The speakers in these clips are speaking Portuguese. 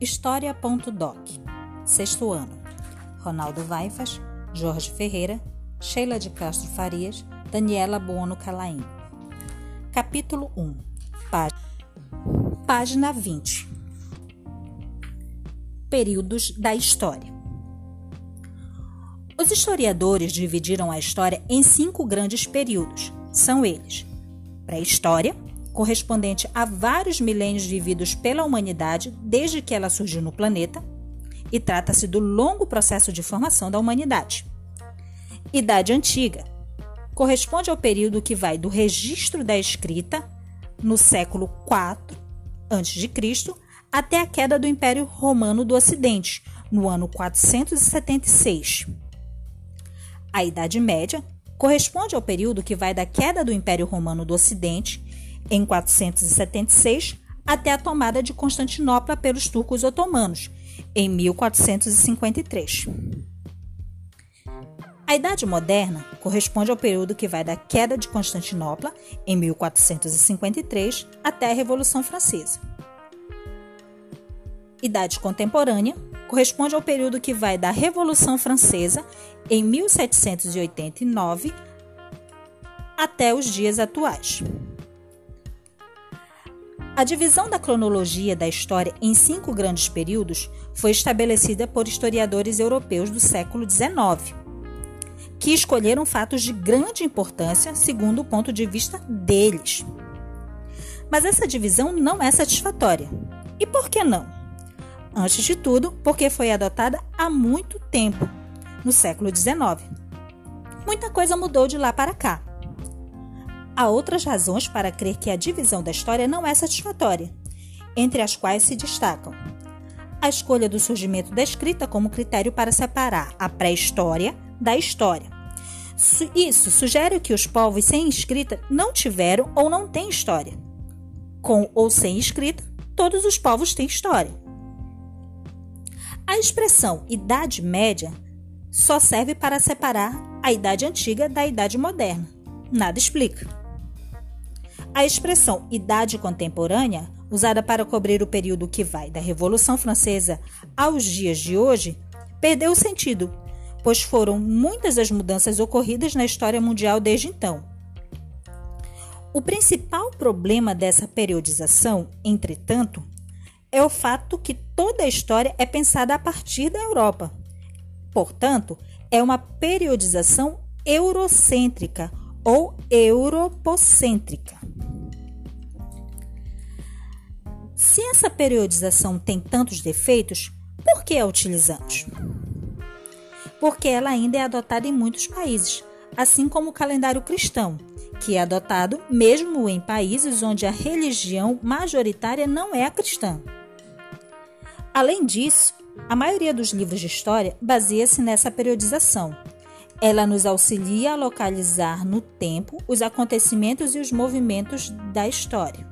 História.doc Sexto ano. Ronaldo Vaifas, Jorge Ferreira, Sheila de Castro Farias, Daniela Buono Calaim. Capítulo 1 Página, Página 20 Períodos da História. Os historiadores dividiram a história em cinco grandes períodos. São eles: pré-história, correspondente a vários milênios vividos pela humanidade desde que ela surgiu no planeta, e trata-se do longo processo de formação da humanidade. Idade Antiga corresponde ao período que vai do registro da escrita, no século IV a.C., até a queda do Império Romano do Ocidente, no ano 476. A Idade Média corresponde ao período que vai da queda do Império Romano do Ocidente em 476 até a tomada de Constantinopla pelos turcos otomanos, em 1453. A Idade Moderna corresponde ao período que vai da queda de Constantinopla, em 1453, até a Revolução Francesa. Idade Contemporânea corresponde ao período que vai da Revolução Francesa, em 1789, até os dias atuais. A divisão da cronologia da história em cinco grandes períodos foi estabelecida por historiadores europeus do século XIX, que escolheram fatos de grande importância segundo o ponto de vista deles. Mas essa divisão não é satisfatória. E por que não? Antes de tudo, porque foi adotada há muito tempo, no século XIX. Muita coisa mudou de lá para cá. Há outras razões para crer que a divisão da história não é satisfatória, entre as quais se destacam a escolha do surgimento da escrita como critério para separar a pré-história da história. Isso sugere que os povos sem escrita não tiveram ou não têm história. Com ou sem escrita, todos os povos têm história. A expressão Idade Média só serve para separar a Idade Antiga da Idade Moderna. Nada explica. A expressão idade contemporânea, usada para cobrir o período que vai da Revolução Francesa aos dias de hoje, perdeu o sentido, pois foram muitas as mudanças ocorridas na história mundial desde então. O principal problema dessa periodização, entretanto, é o fato que toda a história é pensada a partir da Europa. Portanto, é uma periodização eurocêntrica ou europocêntrica. Se essa periodização tem tantos defeitos, por que a utilizamos? Porque ela ainda é adotada em muitos países, assim como o calendário cristão, que é adotado mesmo em países onde a religião majoritária não é a cristã. Além disso, a maioria dos livros de história baseia-se nessa periodização. Ela nos auxilia a localizar no tempo os acontecimentos e os movimentos da história.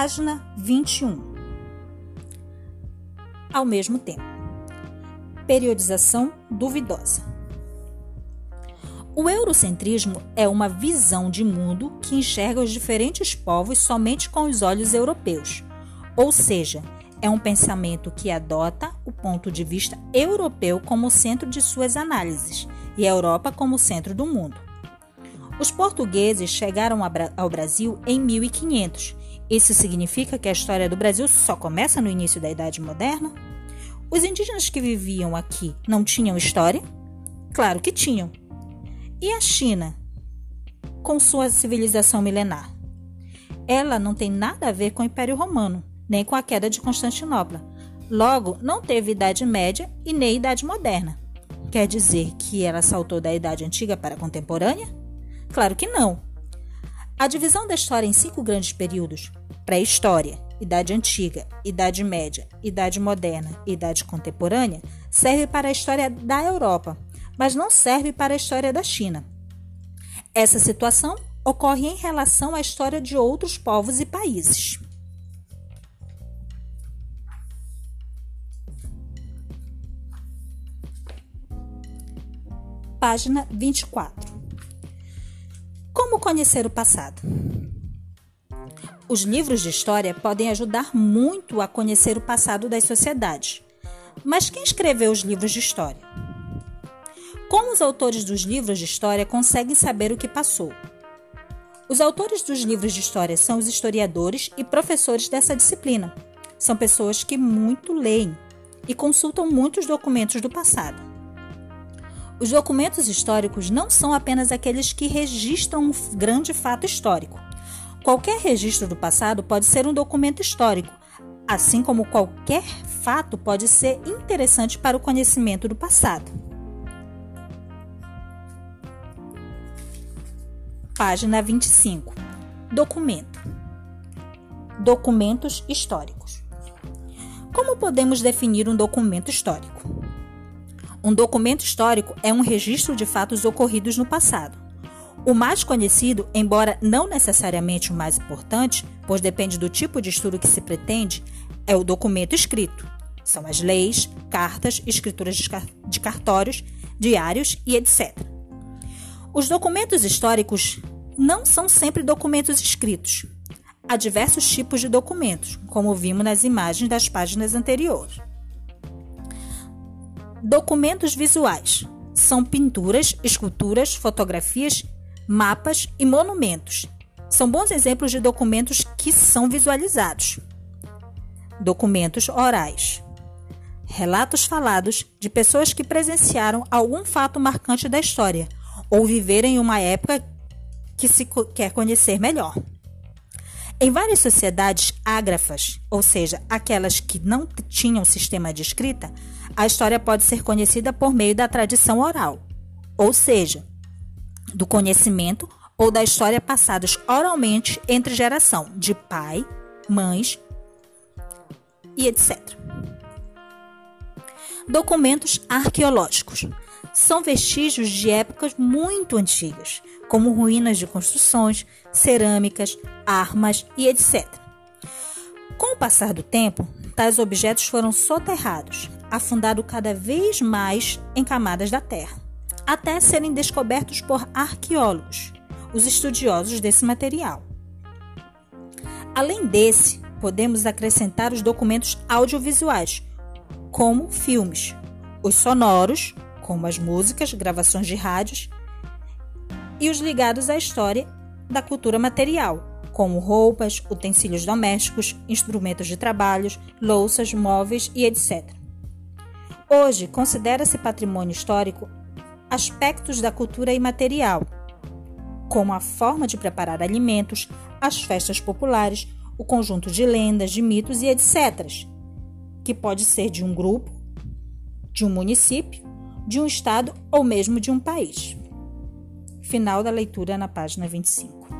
Página 21. Ao mesmo tempo, periodização duvidosa. O eurocentrismo é uma visão de mundo que enxerga os diferentes povos somente com os olhos europeus, ou seja, é um pensamento que adota o ponto de vista europeu como centro de suas análises e a Europa como centro do mundo. Os portugueses chegaram ao Brasil em 1500 isso significa que a história do Brasil só começa no início da Idade Moderna? Os indígenas que viviam aqui não tinham história? Claro que tinham. E a China, com sua civilização milenar? Ela não tem nada a ver com o Império Romano, nem com a queda de Constantinopla. Logo, não teve Idade Média e nem Idade Moderna. Quer dizer que ela saltou da Idade Antiga para a Contemporânea? Claro que não. A divisão da história em cinco grandes períodos pré-história, Idade Antiga, Idade Média, Idade Moderna e Idade Contemporânea serve para a história da Europa, mas não serve para a história da China. Essa situação ocorre em relação à história de outros povos e países. Página 24. Como conhecer o passado? Os livros de história podem ajudar muito a conhecer o passado das sociedades. Mas quem escreveu os livros de história? Como os autores dos livros de história conseguem saber o que passou? Os autores dos livros de história são os historiadores e professores dessa disciplina. São pessoas que muito leem e consultam muitos documentos do passado. Os documentos históricos não são apenas aqueles que registram um grande fato histórico. Qualquer registro do passado pode ser um documento histórico, assim como qualquer fato pode ser interessante para o conhecimento do passado. Página 25. Documento. Documentos históricos. Como podemos definir um documento histórico? Um documento histórico é um registro de fatos ocorridos no passado. O mais conhecido, embora não necessariamente o mais importante, pois depende do tipo de estudo que se pretende, é o documento escrito. São as leis, cartas, escrituras de cartórios, diários e etc. Os documentos históricos não são sempre documentos escritos. Há diversos tipos de documentos, como vimos nas imagens das páginas anteriores. Documentos visuais são pinturas, esculturas, fotografias, mapas e monumentos. São bons exemplos de documentos que são visualizados. Documentos orais. Relatos falados de pessoas que presenciaram algum fato marcante da história ou viveram em uma época que se quer conhecer melhor. Em várias sociedades ágrafas, ou seja, aquelas que não tinham sistema de escrita, a história pode ser conhecida por meio da tradição oral, ou seja, do conhecimento ou da história passados oralmente entre geração de pai, mães e etc. Documentos arqueológicos são vestígios de épocas muito antigas, como ruínas de construções, cerâmicas, armas e etc. Com o passar do tempo, tais objetos foram soterrados, afundados cada vez mais em camadas da terra, até serem descobertos por arqueólogos, os estudiosos desse material. Além desse, podemos acrescentar os documentos audiovisuais, como filmes, os sonoros, como as músicas, gravações de rádios e os ligados à história da cultura material, como roupas, utensílios domésticos, instrumentos de trabalho, louças, móveis e etc. Hoje, considera-se patrimônio histórico aspectos da cultura imaterial, como a forma de preparar alimentos, as festas populares, o conjunto de lendas, de mitos e etc., que pode ser de um grupo, de um município, de um estado ou mesmo de um país. Final da leitura na página 25.